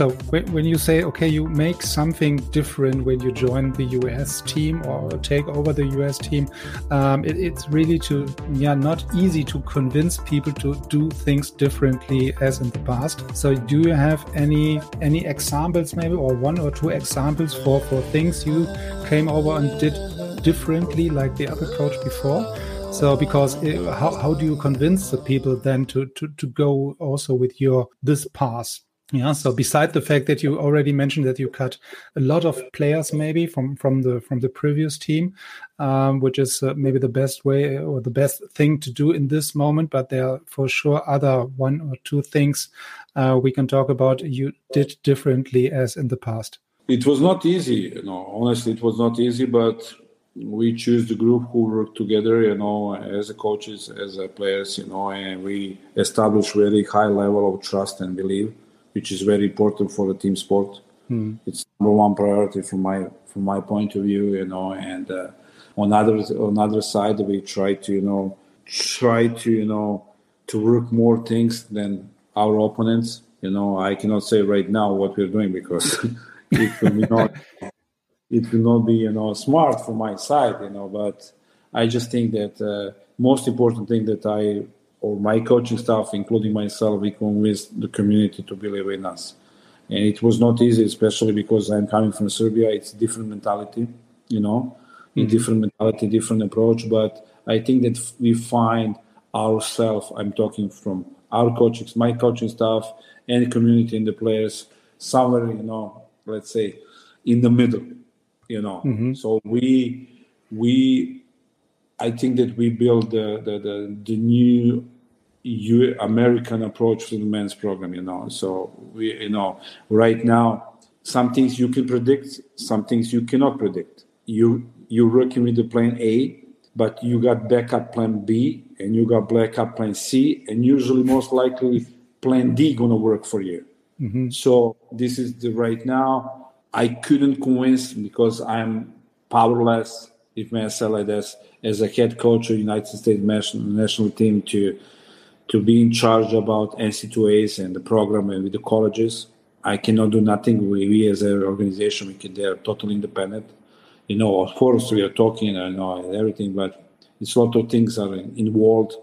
So when you say, okay, you make something different when you join the US team or take over the US team, um, it, it's really to, yeah, not easy to convince people to do things differently as in the past. So do you have any, any examples maybe or one or two examples for, for things you came over and did differently like the other coach before? So, because uh, how, how do you convince the people then to, to, to go also with your this path? Yeah. So beside the fact that you already mentioned that you cut a lot of players maybe from from the from the previous team, um, which is uh, maybe the best way or the best thing to do in this moment, but there are for sure other one or two things uh, we can talk about you did differently as in the past. It was not easy, you know. Honestly, it was not easy, but we choose the group who work together, you know, as coaches, as players, you know, and we establish very high level of trust and belief which is very important for the team sport. Mm. It's number one priority from my from my point of view, you know. And uh, on other on other side, we try to you know try to you know to work more things than our opponents. You know, I cannot say right now what we're doing because it will not it will not be you know smart from my side, you know. But I just think that uh, most important thing that I or my coaching staff, including myself, we convinced the community to believe in us. And it was not easy, especially because I'm coming from Serbia. It's different mentality, you know, mm-hmm. different mentality, different approach. But I think that we find ourselves. I'm talking from our coaches, my coaching staff, and the community and the players somewhere, you know, let's say in the middle, you know. Mm-hmm. So we we I think that we build the the, the, the new U- American approach to the men's program. You know, so we you know right now some things you can predict, some things you cannot predict. You you're working with the plan A, but you got backup plan B and you got backup plan C, and usually most likely plan D gonna work for you. Mm-hmm. So this is the right now. I couldn't convince because I'm powerless if may I as a head coach of United States national, team to to be in charge about NC2As and the program and with the colleges. I cannot do nothing. We, we as an organization, we can, they're totally independent. You know, of course, we are talking, I know everything, but it's a lot of things are involved.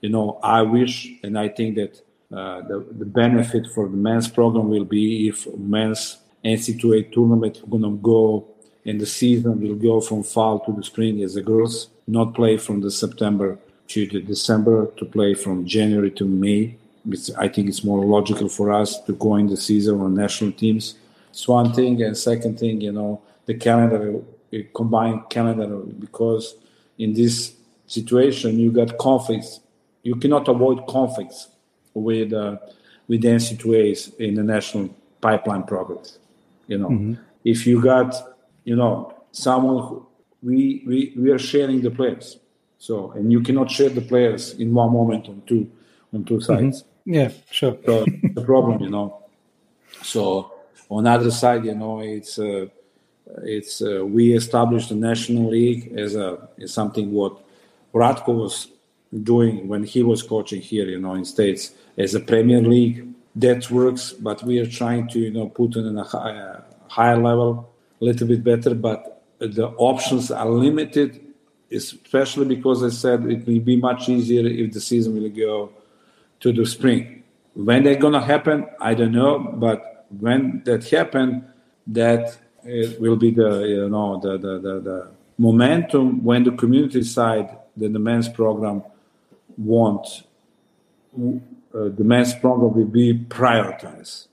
You know, I wish and I think that uh, the, the benefit for the men's program will be if men's NC2A tournament going to go and the season will go from fall to the spring as the girls not play from the September to the December to play from January to May. It's, I think it's more logical for us to go in the season on national teams. It's one thing, and second thing, you know, the calendar, combined calendar, because in this situation you got conflicts. You cannot avoid conflicts with uh, with the NC2As in the national pipeline programs. You know, mm-hmm. if you got you know, someone who, we, we, we are sharing the players. So, and you cannot share the players in one moment on two, on two sides. Mm-hmm. Yeah, sure. so the problem, you know. So on other side, you know, it's, uh, it's, uh, we established the national league as a, as something what Ratko was doing when he was coaching here, you know, in States as a Premier League. That works, but we are trying to, you know, put it in a uh, higher level a little bit better, but the options are limited, especially because I said it will be much easier if the season will go to the spring. When they're gonna happen, I don't know, but when that happen, that it will be the you know the the, the, the momentum when the community side, the, the men's program want uh, the men's program will be prioritized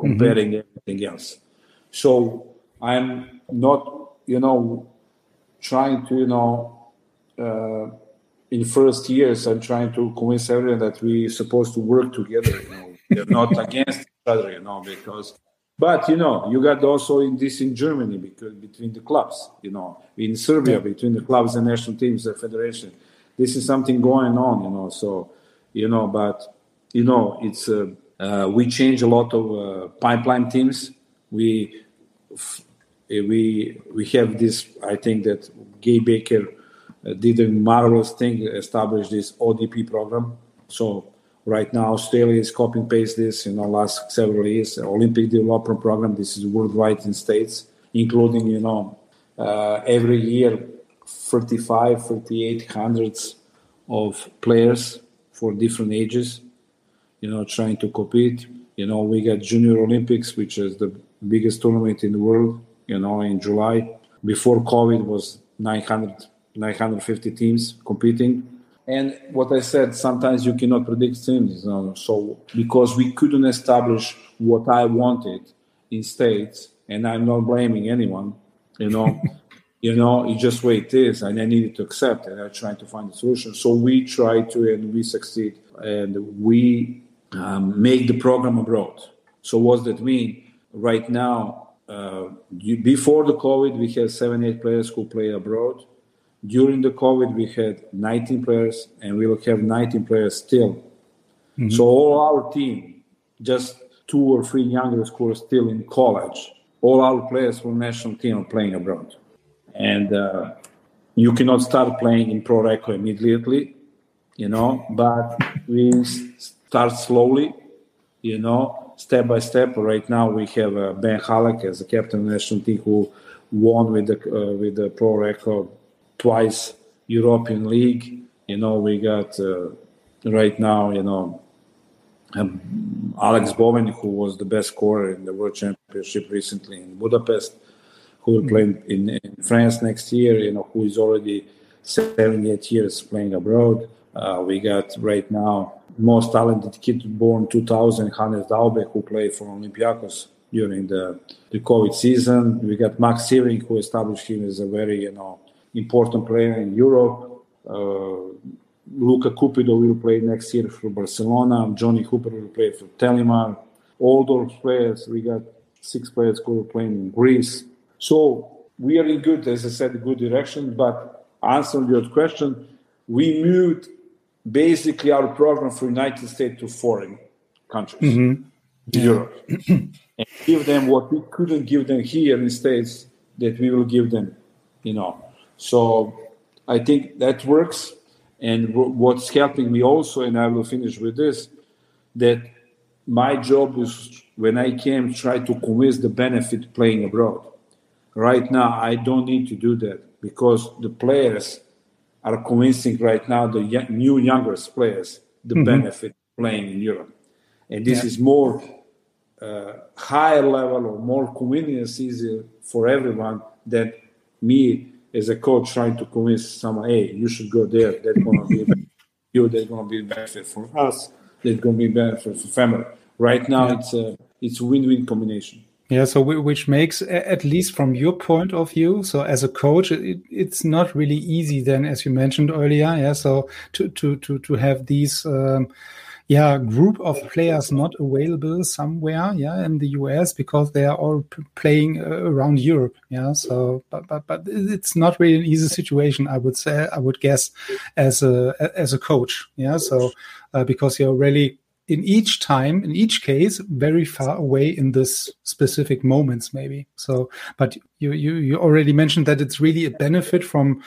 comparing mm-hmm. everything else. So I'm not, you know, trying to, you know, uh, in first years, I'm trying to convince everyone that we're supposed to work together. You know, they're not against each other, you know, because. But you know, you got also in this in Germany because between the clubs, you know, in Serbia between the clubs and national teams, the federation. This is something going on, you know. So, you know, but you know, it's uh, uh, we change a lot of uh, pipeline teams. We we we have this. I think that Guy Baker uh, did a marvelous thing, established this ODP program. So right now, Australia is copying paste this. You know, last several years, Olympic development program. This is worldwide in states, including you know uh, every year 35, 38 hundreds of players for different ages. You know, trying to compete. You know, we got Junior Olympics, which is the biggest tournament in the world. You know, in July. Before COVID was 900 950 teams competing. And what I said, sometimes you cannot predict things. You know? So because we couldn't establish what I wanted in states, and I'm not blaming anyone, you know, you know, it's just way it is, and I needed to accept it. I'm trying to find a solution. So we try to, and we succeed, and we um, make the program abroad. So what does that mean? Right now, before the COVID, we had seven, eight players who play abroad during the COVID, we had 19 players, and we will have 19 players still. Mm-hmm. So all our team, just two or three younger who are still in college, all our players from national team are playing abroad. And uh, you cannot start playing in Pro Recco immediately, you know, but we start slowly, you know, step by step. Right now, we have uh, Ben Hallock as the captain of the national team who won with the uh, with the Pro Recco twice European League. You know, we got uh, right now, you know, um, Alex Bowen, who was the best scorer in the World Championship recently in Budapest, who will play in, in France next year, you know, who is already seven, eight years playing abroad. Uh, we got right now most talented kid born 2000, Hannes Daube, who played for Olympiacos during the, the COVID season. We got Max Sievering, who established him as a very, you know, important player in Europe. Uh, Luca Cupido will play next year for Barcelona. Johnny Hooper will play for Telimar. All those players, we got six players who are playing in Greece. So we are in good, as I said, good direction. But answering your question, we moved basically our program for United States to foreign countries, mm-hmm. yeah. Europe, and give them what we couldn't give them here in the States that we will give them, you know, so I think that works. And what's helping me also, and I will finish with this, that my job was when I came try to convince the benefit playing abroad. Right now, I don't need to do that because the players are convincing right now the new younger players the mm-hmm. benefit playing in Europe, and this yeah. is more uh, higher level or more convenience easier for everyone than me as a coach trying to convince someone, hey, you should go there. That's going to be you. That's going to be benefit for us. That's going to be benefit for family. Right now, yeah. it's a it's a win-win combination. Yeah, so which makes, at least from your point of view, so as a coach, it, it's not really easy then, as you mentioned earlier. Yeah, so to to to to have these. Um, yeah group of players not available somewhere yeah in the US because they are all playing uh, around Europe yeah so but but but it's not really an easy situation I would say I would guess as a as a coach yeah so uh, because you're really in each time in each case very far away in this specific moments maybe. So but you you you already mentioned that it's really a benefit from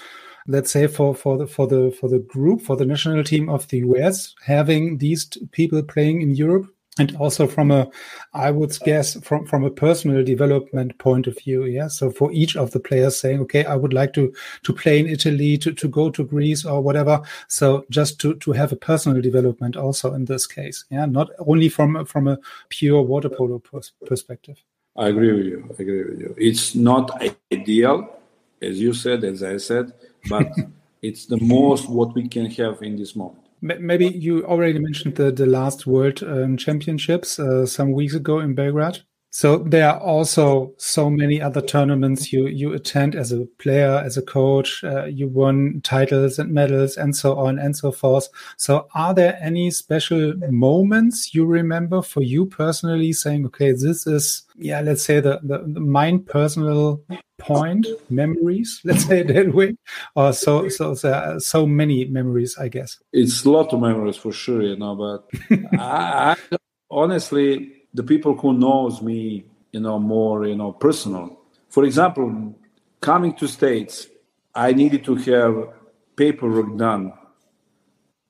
let's say for for the for the for the group for the national team of the US having these people playing in Europe and also from a i would guess from from a personal development point of view yeah? So for each of the players saying okay i would like to to play in italy to, to go to greece or whatever so just to to have a personal development also in this case yeah? Not only from from a pure water polo pers- perspective. I agree with you. I agree with you. It's not ideal as you said as i said but it's the most what we can have in this moment. Maybe you already mentioned the the last World um, Championships uh, some weeks ago in Belgrade. So there are also so many other tournaments you you attend as a player, as a coach. Uh, you won titles and medals and so on and so forth. So are there any special moments you remember for you personally, saying, "Okay, this is yeah, let's say the the, the personal point memories, let's say that way, or so so so many memories, I guess. It's a lot of memories for sure, you know. But I, I honestly the people who knows me, you know, more, you know, personal. For example, coming to States, I needed to have paperwork done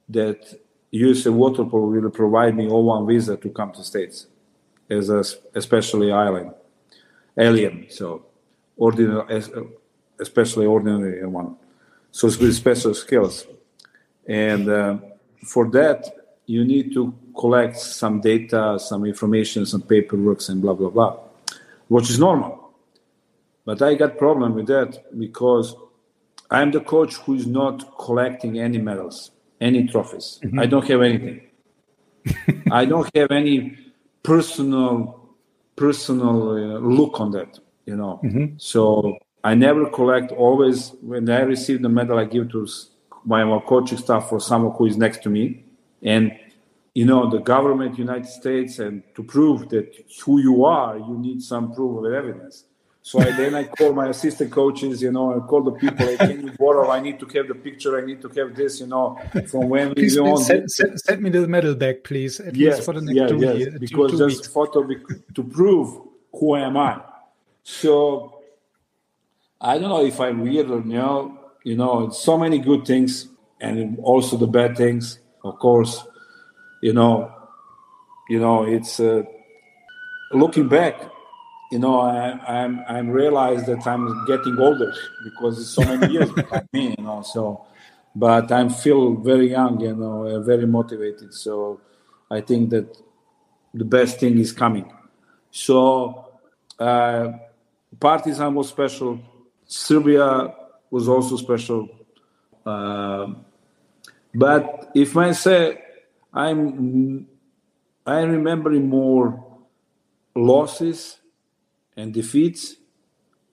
that USA Water Polo will provide me O1 visa to come to States as a especially island alien, so ordinary, especially ordinary one. So it's with special skills, and uh, for that you need to collect some data, some information, some paperwork, and blah blah blah, which is normal. But I got problem with that because I'm the coach who is not collecting any medals, any trophies. Mm-hmm. I don't have anything. I don't have any personal personal uh, look on that, you know. Mm-hmm. So I never collect. Always when I receive the medal, I give to my, my coaching staff or someone who is next to me, and you know the government united states and to prove that who you are you need some proof of evidence. So I, then i call my assistant coaches you know i call the people hey, can you borrow? I need to have the picture i need to have this you know from when please, we please send, send, send, me the medal back please at yes, for the next yeah, two yes, years, because two, two just photo to prove who am i. So i don't know if i'm weird or no you know so many good things and also the bad things of course you know, you know, it's uh, looking back. You know, I, I'm I'm realized that I'm getting older because it's so many years behind me. You know, so but I'm feel very young. You know, uh, very motivated. So I think that the best thing is coming. So uh, Partizan was special. Serbia was also special. Uh, but if I say I'm I'm remembering more losses and defeats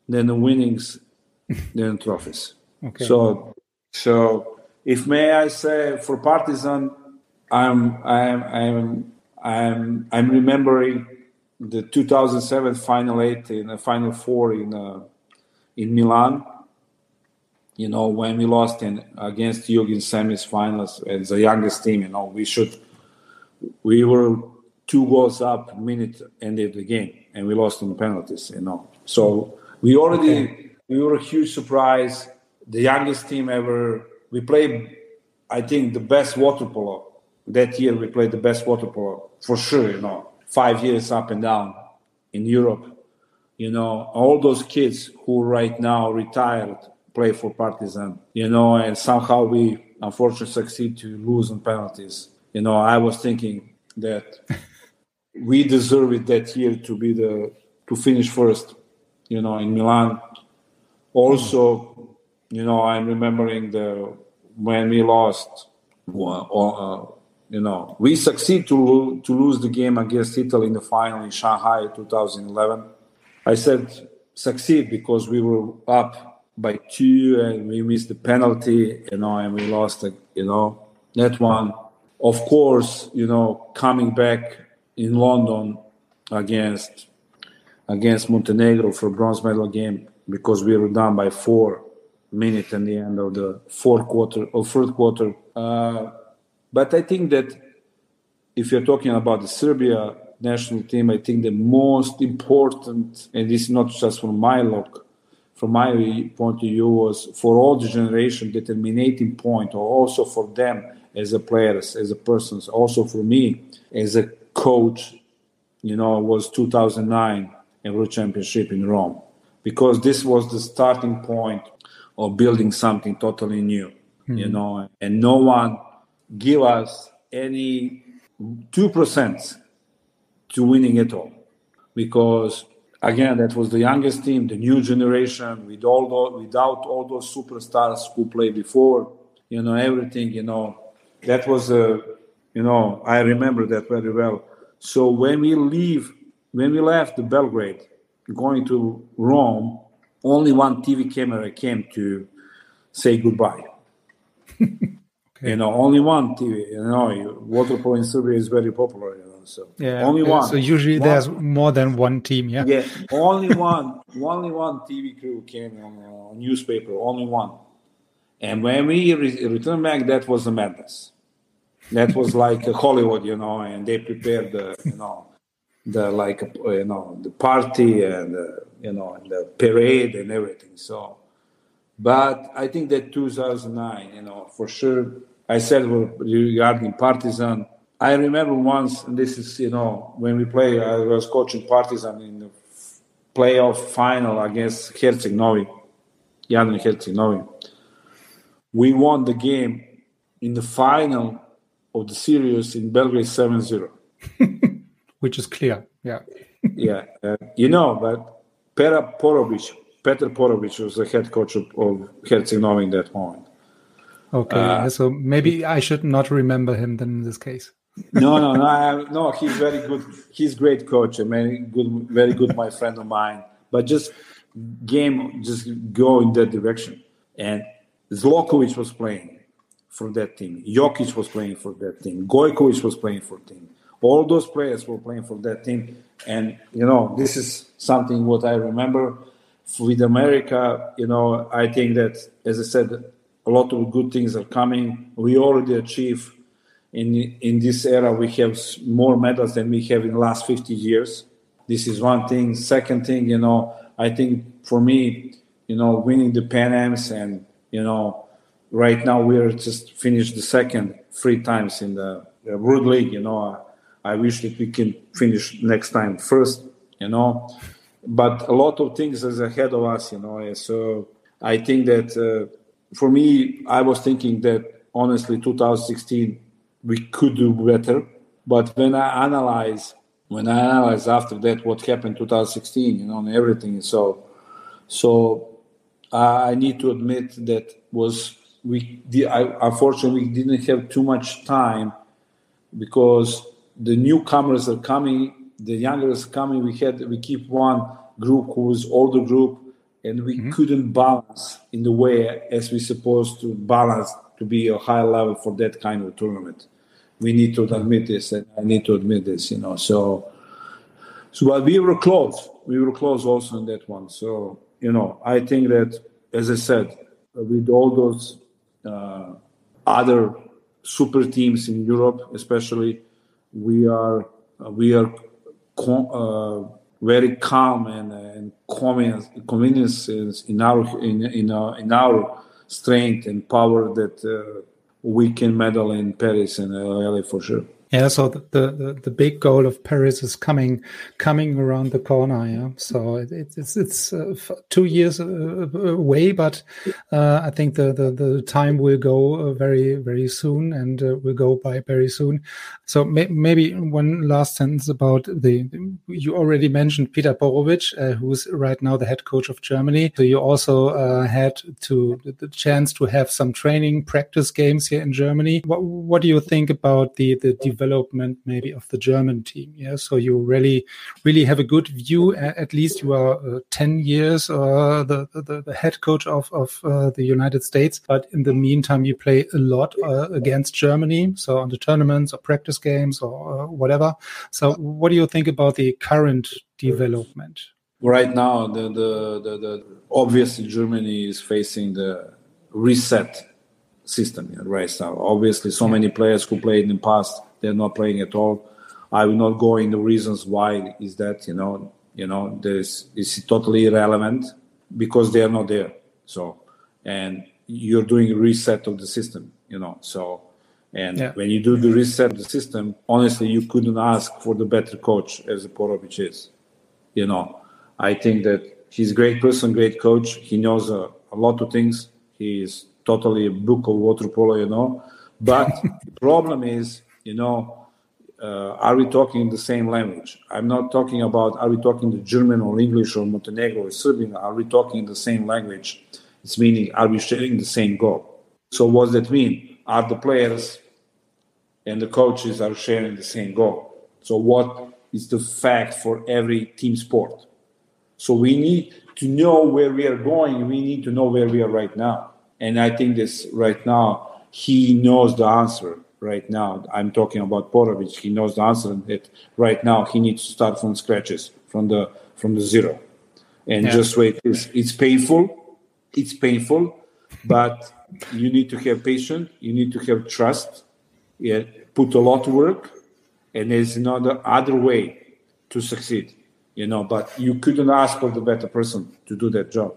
than the winnings than trophies. Okay. So so if may I say for Partizan I'm I'm I'm I'm I'm remembering the 2007 final eight in the final four in uh, in Milan you know, when we lost in against Jugend semis finals as the youngest team, you know, we should we were two goals up minute ended the game and we lost in the penalties, you know. So we already okay. we were a huge surprise, the youngest team ever. We played I think the best water polo. That year we played the best water polo for sure, you know. Five years up and down in Europe. You know, all those kids who right now retired play for Partizan, you know, and somehow we unfortunately succeed to lose on penalties. You know, I was thinking that we deserve it that year to be the to finish first, you know, in Milan. Also, you know, I'm remembering the when we lost, uh, you know, we succeed to to lose the game against Italy in the final in Shanghai 2011. I said succeed because we were up by two and we missed the penalty, you know, and we lost, you know, that one. Of course, you know, coming back in London against against Montenegro for bronze medal game because we were down by four minutes in the end of the fourth quarter or third quarter. Uh, but I think that if you're talking about the Serbia national team, I think the most important, and this is not just from my look, from my point of view, was for all the generation determinating point, or also for them as a players, as a persons, also for me as a coach, you know, was 2009 World Championship in Rome, because this was the starting point of building something totally new, mm-hmm. you know, and no one give us any two percent to winning it all, because again, that was the youngest team, the new generation, with all those, without all those superstars who played before. You know, everything. You know, that was a, you know, I remember that very well. So when we leave, when we left the Belgrade, going to Rome, only one TV camera came to say goodbye. okay. You know, only one TV. You know, water polo in Serbia is very popular. You know, so yeah, only one. So usually one. there's more than one team. Yeah. Yeah, only one. only one TV crew came on uh, newspaper. Only one. And when we re- returned back, that was a madness. That was like Hollywood, you know, and they prepared the, you know, the like, you know, the party and uh, you know the parade and everything. So, but I think that 2009, you know, for sure. I said regarding Partizan. I remember once, and this is you know when we play. I was coaching Partizan in the playoff final against Herceg Novi, Jadran Herceg Novi we won the game in the final of the series in Belgrade 7-0. Which is clear, yeah. yeah, uh, you know, but Pera Porobic, Petar Porobic was the head coach of, of Herceg Novi in that moment. Okay, uh, so maybe I should not remember him then in this case. No, no, no, I, no. He's very good. He's great coach. I mean, good, very good, my friend of mine. But just game, just go in that direction. And Zlokovic was playing for that team. Jokic was playing for that team. Gojkovic was playing for team. All those players were playing for that team. And, you know, this is something what I remember with America. You know, I think that, as I said, a lot of good things are coming. We already achieved in, in this era, we have more medals than we have in the last 50 years. This is one thing. Second thing, you know, I think for me, you know, winning the Pan Ams and you know, right now we are just finished the second three times in the, World League. You know, I, I wish that we can finish next time first. You know, but a lot of things is ahead of us. You know, so I think that uh, for me, I was thinking that honestly, 2016 we could do better. But when I analyze, when I analyze after that what happened 2016, you know, and everything, so so I need to admit that was we I, unfortunately we didn't have too much time because the newcomers are coming, the younger youngers coming. We had we keep one group who's older group, and we mm-hmm. couldn't balance in the way as we supposed to balance to be a high level for that kind of tournament. We need to admit this, and I need to admit this. You know, so so but we were close. We were close also in that one. So you know, I think that, as I said, with all those uh, other super teams in Europe, especially, we are we are uh, very calm and and convenience in our in in our, in our strength and power that uh, we can medal in Paris and LA for sure. Yeah, so the, the, the big goal of Paris is coming coming around the corner. Yeah, so it, it's it's uh, two years uh, away, but uh, I think the, the the time will go uh, very very soon and uh, will go by very soon. So may, maybe one last sentence about the you already mentioned Peter Porobic, uh, who's right now the head coach of Germany. So you also had to the chance to have some training practice games here in Germany. What what do you think about the the development maybe of the German team. Yeah, so you really really have a good view. At least you are uh, ten years uh, the, the, the head coach of of uh, the United States, but in the meantime you play a lot uh, against Germany. So on the tournaments or practice games or uh, whatever. So what do you think about the current development? Right now, the, the, the, the obviously Germany is facing the reset system right now. Obviously, so many players who played in the past they're not playing at all. I will not go in the reasons why is that. You know, you know, this is totally irrelevant because they are not there. So, and you're doing a reset of the system. You know, so and yeah. when you do the reset of the system, honestly, you couldn't ask for the better coach as Porobic is. You know, I think that he's a great person, great coach. He knows a, a lot of things. He is totally a book of water polo, you know. But the problem is you know, uh, are we talking the same language? I'm not talking about are we talking the German or English or Montenegro or Serbian. Are we talking the same language? It's meaning are we sharing the same goal? So what does that mean? Are the players and the coaches are sharing the same goal. So, what is the fact for every team sport? So, we need to know where we are going. We need to know where we are right now. And I think this right now, he knows the answer right now. I'm talking about Porobic. He knows the answer that right now he needs to start from scratches, from the from the zero. And yeah. just wait. It's, it's painful. It's painful, but you need to have patience. You need to have trust. Yeah, put a lot of work, and there's another other way to succeed. You know, but you couldn't ask for the better person to do that job.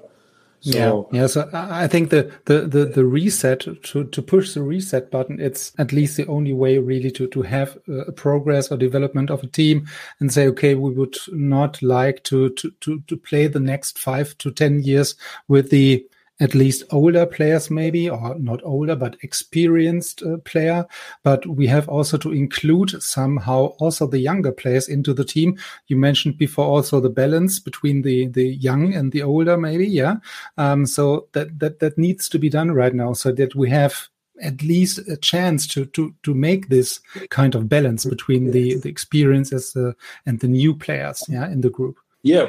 So, yeah, yeah. So I think the, the, the, the reset to, to push the reset button, it's at least the only way really to, to have uh, a progress or development of a team and say, okay, we would not like to, to, to, to play the next five to 10 years with the, at least older players maybe or not older but experienced uh, player. But we have also to include somehow also the younger players into the team. You mentioned before also the balance between the the young and the older maybe yeah? Um, so that that that needs to be done right now so that we have at least a chance to to to make this kind of balance between the the experiences uh, and the new players yeah in the group yeah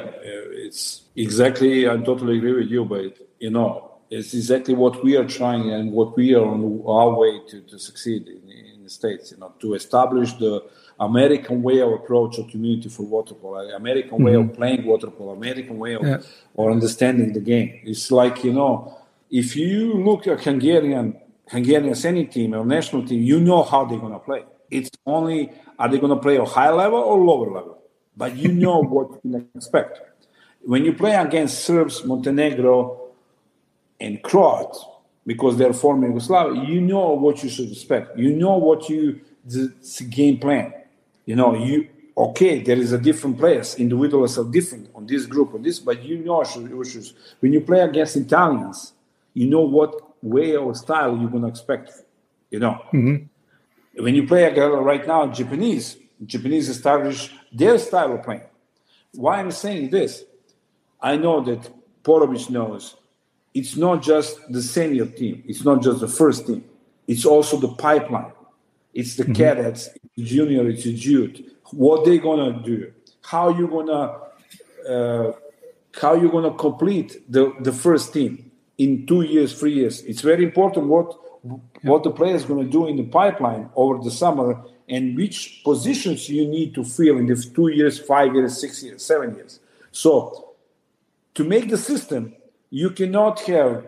it's exactly i totally agree with you but you know, it's exactly what we are trying and what we are on our way to, to succeed in, in the States, you know, to establish the American way of approach of community for water polo, American mm-hmm. way of mm-hmm. playing water polo, American way of yeah. or understanding the game. It's like, you know, if you look at Hungarian Hungarian any team or national team, you know how they're gonna play. It's only are they gonna play a high level or lower level? But you know what you can expect. When you play against Serbs, Montenegro, and Croats, because they're former Yugoslavia, you know what you should expect. You know what you the, the game plan. You know, you okay, there is a different players, individuals are different on this group on this, but you know when you play against Italians, you know what way or style you're gonna expect. You know, mm-hmm. when you play against right now Japanese, Japanese establish their style of playing. Why I'm saying this, I know that Porobic knows it's not just the senior team, it's not just the first team, it's also the pipeline. It's the mm-hmm. cadets, it's junior, it's youth. What they gonna do? How you gonna uh, how you gonna complete the, the first team in two years, three years? It's very important what what the players gonna do in the pipeline over the summer and which positions you need to fill in the two years, five years, six years, seven years. So to make the system you cannot have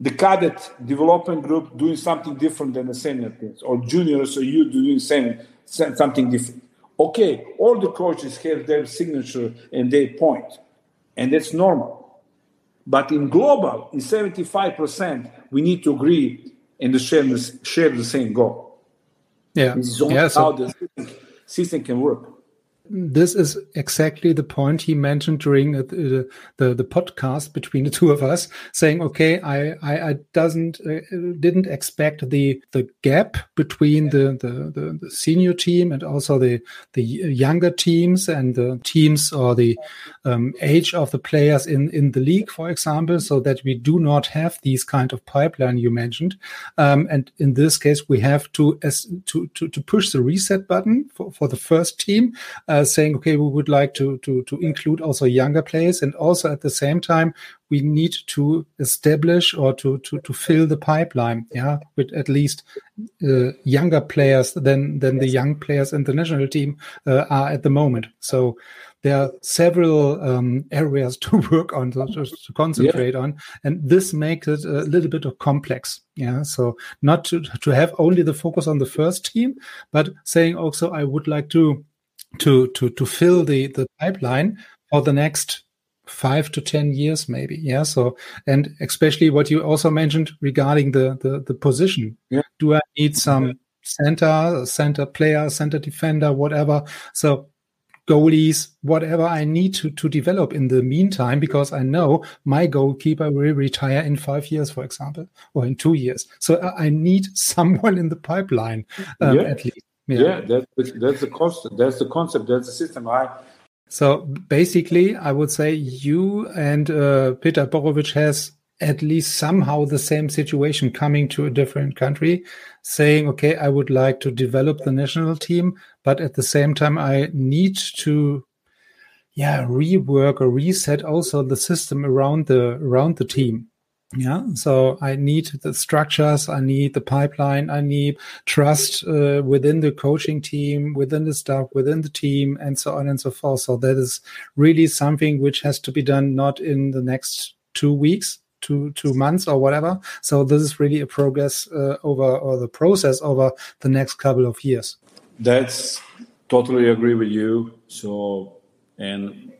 the cadet development group doing something different than the senior teams or juniors or you doing same, something different. Okay, all the coaches have their signature and their point, and that's normal. But in global, in 75%, we need to agree and share, share the same goal. Yeah. This is yeah, so how the system, system can work this is exactly the point he mentioned during the, the, the podcast between the two of us, saying, "Okay, I I, I doesn't uh, didn't expect the the gap between the, the, the the senior team and also the the younger teams and the teams or the um, age of the players in in the league, for example, so that we do not have these kind of pipeline you mentioned. Um, and in this case, we have to as to to, to push the reset button for, for the first team." uh, saying, okay, we would like to, to, to include also younger players. And also at the same time, we need to establish or to, to, to fill the pipeline, yeah, with at least uh, younger players than, than the young players in the national team uh, are at the moment. So there are several um, areas to work on, to, to concentrate yeah. on, and this makes it a little bit of complex. Yeah, so not to to have only the focus on the first team, but saying also I would like to to to to fill the the pipeline for the next five to ten years maybe. Yeah so and especially what you also mentioned regarding the the, the position. Yeah. do i need some center center player center defender whatever? So goalies whatever i need to to develop in the meantime because i know my goalkeeper will retire in five years for example or in two years. So i need someone in the pipeline um, yeah. at least yeah, yeah that's, that's the concept. That's the concept. That's the system. I. So basically, I would say you and uh, Peter Porobic has at least somehow the same situation coming to a different country, saying, okay, I would like to develop the national team, but at the same time, I need to yeah rework or reset also the system around the around the team yeah so i need the structures i need the pipeline i need trust uh, within the coaching team within the staff within the team and so on and so forth. So that is really something which has to be done not in the next two weeks two two months or whatever. So this is really a progress uh, over or the process over the next couple of years. That's totally agree with you. So and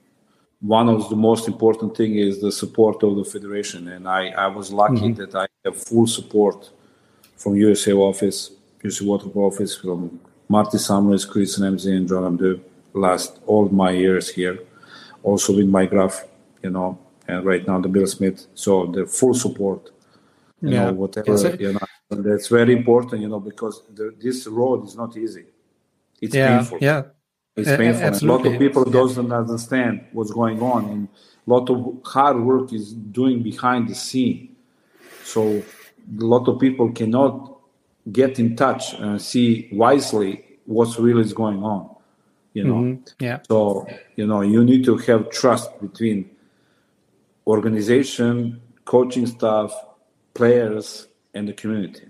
one of the most important thing is the support of the federation. And i, I was lucky mm-hmm. that i have full support from usa office usa water office from marty summers chris ramsey and john abdu last all my years here. Also with my graph you know and right now the bill smith. So the full support you yeah. know whatever yes, you know. That's very important you know because the, this road is not easy. It's yeah, painful. Yeah it's painful. a lot of people yeah. doesn't understand what's going on, and a lot of hard work is doing behind the scene. So a lot of people cannot get in touch and see wisely what's really is going on. You know. Mm-hmm. Yeah. So you know you need to have trust between organization, coaching staff, players, and the community.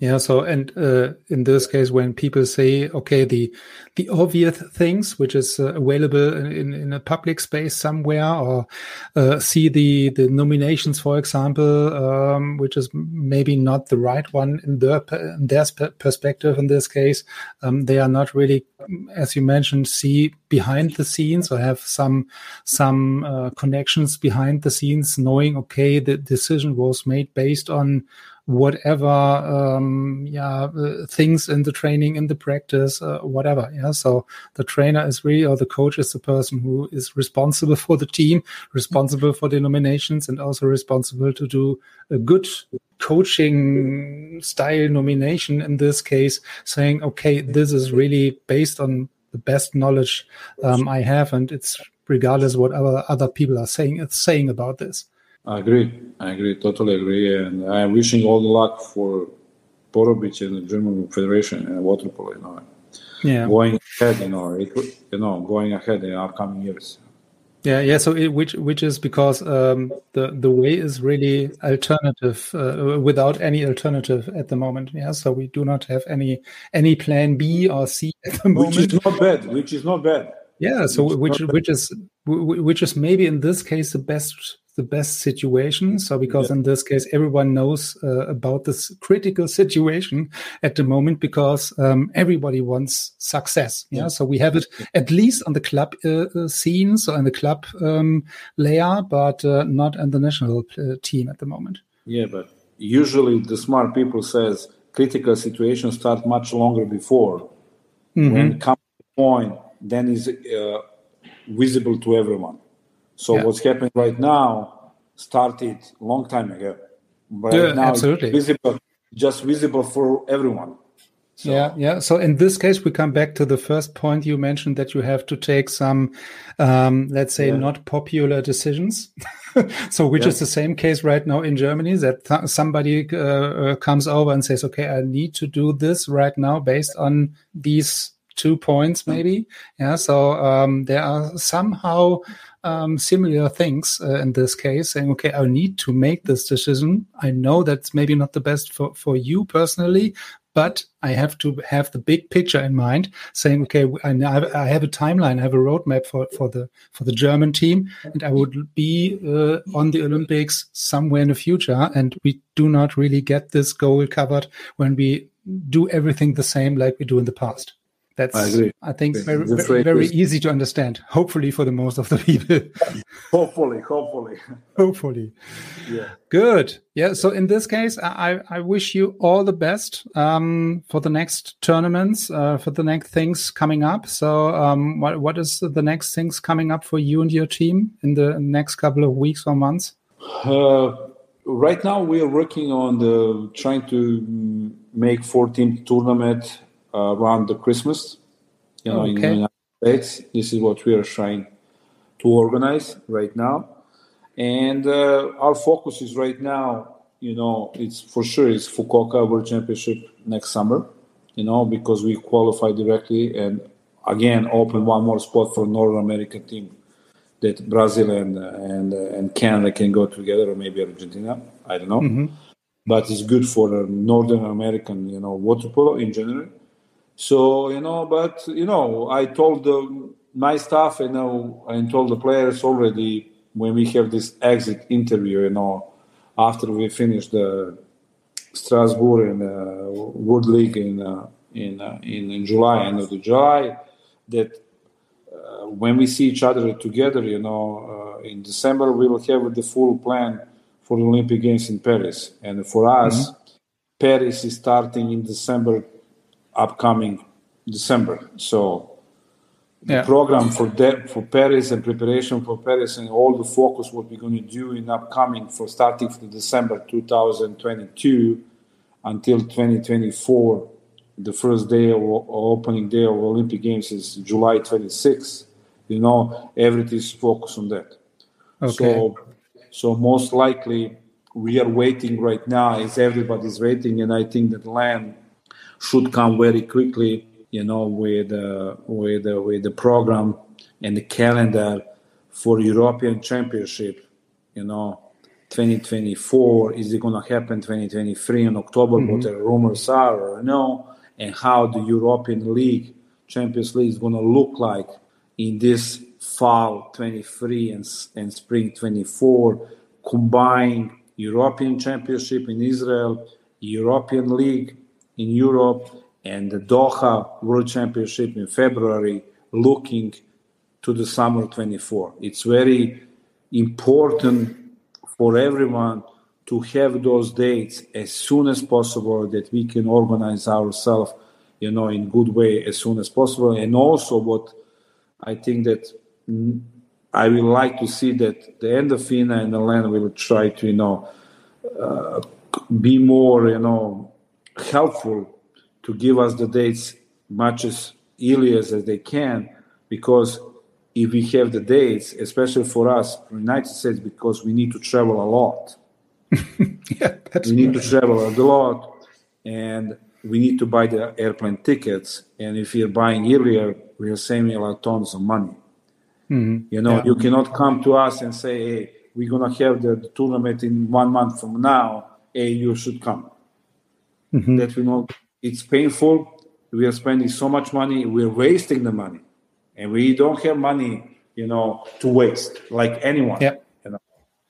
Yeah. So, and uh, in this case, when people say, okay, the the obvious things which is uh, available in, in a public space somewhere, or uh, see the the nominations, for example, um, which is maybe not the right one in their in their perspective. In this case, um, they are not really, as you mentioned, see behind the scenes or have some some uh, connections behind the scenes, knowing okay, the decision was made based on whatever um, yeah uh, things in the training in the practice uh, whatever yeah. So the trainer is really or the coach is the person who is responsible for the team responsible for the nominations and also responsible to do a good coaching style nomination in this case saying okay this is really based on the best knowledge um, i have and it's regardless what other other people are saying saying about this I agree. I agree. Totally agree. And I'm wishing all the luck for Porobic and the German Federation and water polo. You know, yeah, going ahead. You know, it, you know, going ahead in upcoming years. Yeah, yeah. So it, which which is because um, the the way is really alternative uh, without any alternative at the moment. Yeah, so we do not have any any plan B or C at the moment. Which is not bad. Which is not bad. Yeah. So which which, which is which is maybe in this case the best the best situation. So, because yeah. in this case, everyone knows uh, about this critical situation at the moment because um, everybody wants success. Yeah? yeah? So we have it at least on the club uh, uh, scene, so in the club um, layer, but uh, not in the national uh, team at the moment. Yeah, but usually the smart people says critical situations start much longer before. Mm-hmm. When it comes to the point, then is uh, visible to everyone. So yeah. what's happening right now started a long time ago. But yeah, now absolutely. visible, just visible for everyone. So. Yeah, yeah. So in this case, we come back to the first point you mentioned that you have to take some, um, let's say, yeah. not popular decisions. so, which yeah. is the same case right now in Germany that th- somebody uh, uh, comes over and says, "Okay, I need to do this right now based on these two points, maybe." Yeah. So um, there are somehow um, similar things uh, in this case, saying, okay, I need to make this decision. I know that's maybe not the best for, for you personally, but I have to have the big picture in mind, saying, okay, I, I have a timeline, I have a roadmap for, for the for the German team, and I would be uh, on the Olympics somewhere in the future. And we do not really get this goal covered when we do everything the same like we do in the past. That's, I, agree. I think, very, very, very easy to understand, hopefully, for the most of the people. hopefully, hopefully. hopefully. Yeah. Good. Yeah. So, in this case, I, I wish you all the best um, for the next tournaments, uh, for the next things coming up. So, um, what, what is the next things coming up for you and your team in the next couple of weeks or months? Uh, right now, we are working on the trying to make 14th tournament uh, around the Christmas. You know, okay. in the United States, this is what we are trying to organize right now. And uh, our focus is right now, you know, it's for sure it's Fukuoka World Championship next summer, you know, because we qualify directly and again open one more spot for North American team that Brazil and and and Canada can go together, or maybe Argentina. I don't know, mm-hmm. but it's good for Northern American, you know, water polo in general. So you know, but you know, I told the, my staff, you know, and told the players already when we have this exit interview, you know, after we finish the Strasbourg and uh, World League in uh, in, uh, in, in July, end of the July, that uh, when we see each other together, you know, uh, in December we will have the full plan for the Olympic Games in Paris, and for us, mm-hmm. Paris is starting in December, upcoming December. So the yeah. program for that for Paris and preparation for Paris and all the focus what we're going to do in upcoming for starting from December 2022 until 2024. The first day of opening day of Olympic Games is July 26. You know, everything is focused on that. Okay. So, so most likely we are waiting right now. Is everybody's waiting, and I think that LEN should come very quickly you know, with uh, with uh, with the program and the calendar for European Championship, you know, 2024 is it going to happen 2023 in October? Mm-hmm. What the rumors are, or no, and how the European League Champions League is going to look like in this fall 23 and, and spring 24, combined European Championship in Israel, European League in Europe, and the Doha World Championship in February, looking to the summer 24. It's very important for everyone to have those dates as soon as possible that we can organize ourselves you know in good way as soon as possible and also what i think that i would like to see that the endorphina and the LEN will try to you know uh, be more you know helpful to give us the dates much as early as they can because if we have the dates, especially for us, United States, because we need to travel a lot. yeah, we need to travel a lot, and we need to buy the airplane tickets. And if you're buying earlier, we are saving a lot tons of money. Mm-hmm. You know, yeah. you cannot come to us and say, "Hey, we're gonna have the, the tournament in one month from now. Hey, you should come." Mm-hmm. That will know it's painful. We are spending so much money. We're wasting the money, and we don't have money, you know, to waste like anyone. Yeah. You know?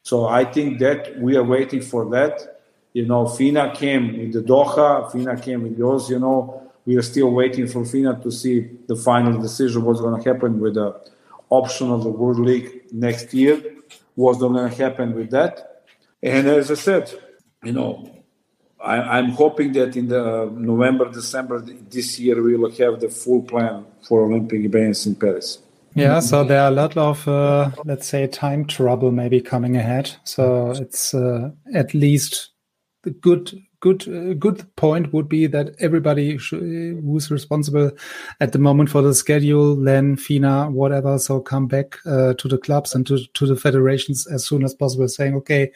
So I think that we are waiting for that. You know, FINA came in the Doha. FINA came in yours. You know, we are still waiting for FINA to see the final decision. What's going to happen with the option of the World League next year? What's going to happen with that? And as I said, you know, I, am hoping that in the November, December this year we will have the full plan for Olympic Games in Paris. Yeah, so there are a lot of, uh, let's say, time trouble maybe coming ahead. So it's uh, at least the good, good, uh, good point would be that everybody who's responsible at the moment for the schedule, Len, FINA, whatever, so come back uh, to the clubs and to, to the federations as soon as possible, saying, okay,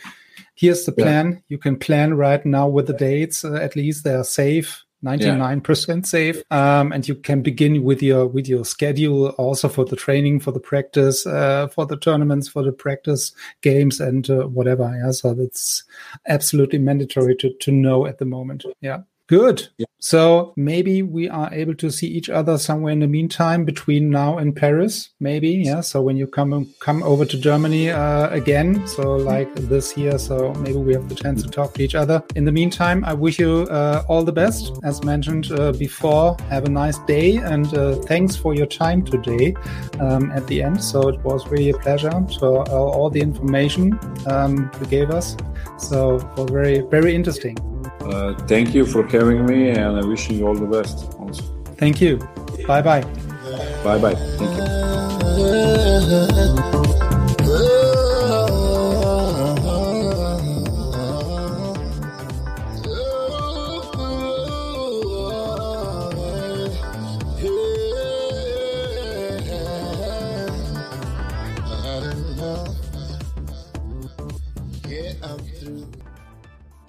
here's the plan. Yeah. You can plan right now with the dates. Uh, at least they are safe. 99% yeah. safe um, and you can begin with your with your schedule also for the training for the practice uh, for the tournaments for the practice games and uh, whatever yeah so that's absolutely mandatory to to know at the moment yeah Good. Yeah. So maybe we are able to see each other somewhere in the meantime between now and Paris. Maybe, yeah. So when you come come over to Germany uh, again, so like this year, so maybe we have the chance to talk to each other. In the meantime, I wish you uh, all the best. As mentioned uh, before, have a nice day and uh, thanks for your time today um, at the end. So it was really a pleasure to all the information um, you gave us. So it was very very interesting. Uh, thank you for having me, and I wish you all the best. Also. Thank you. Bye bye. Bye bye. Thank you.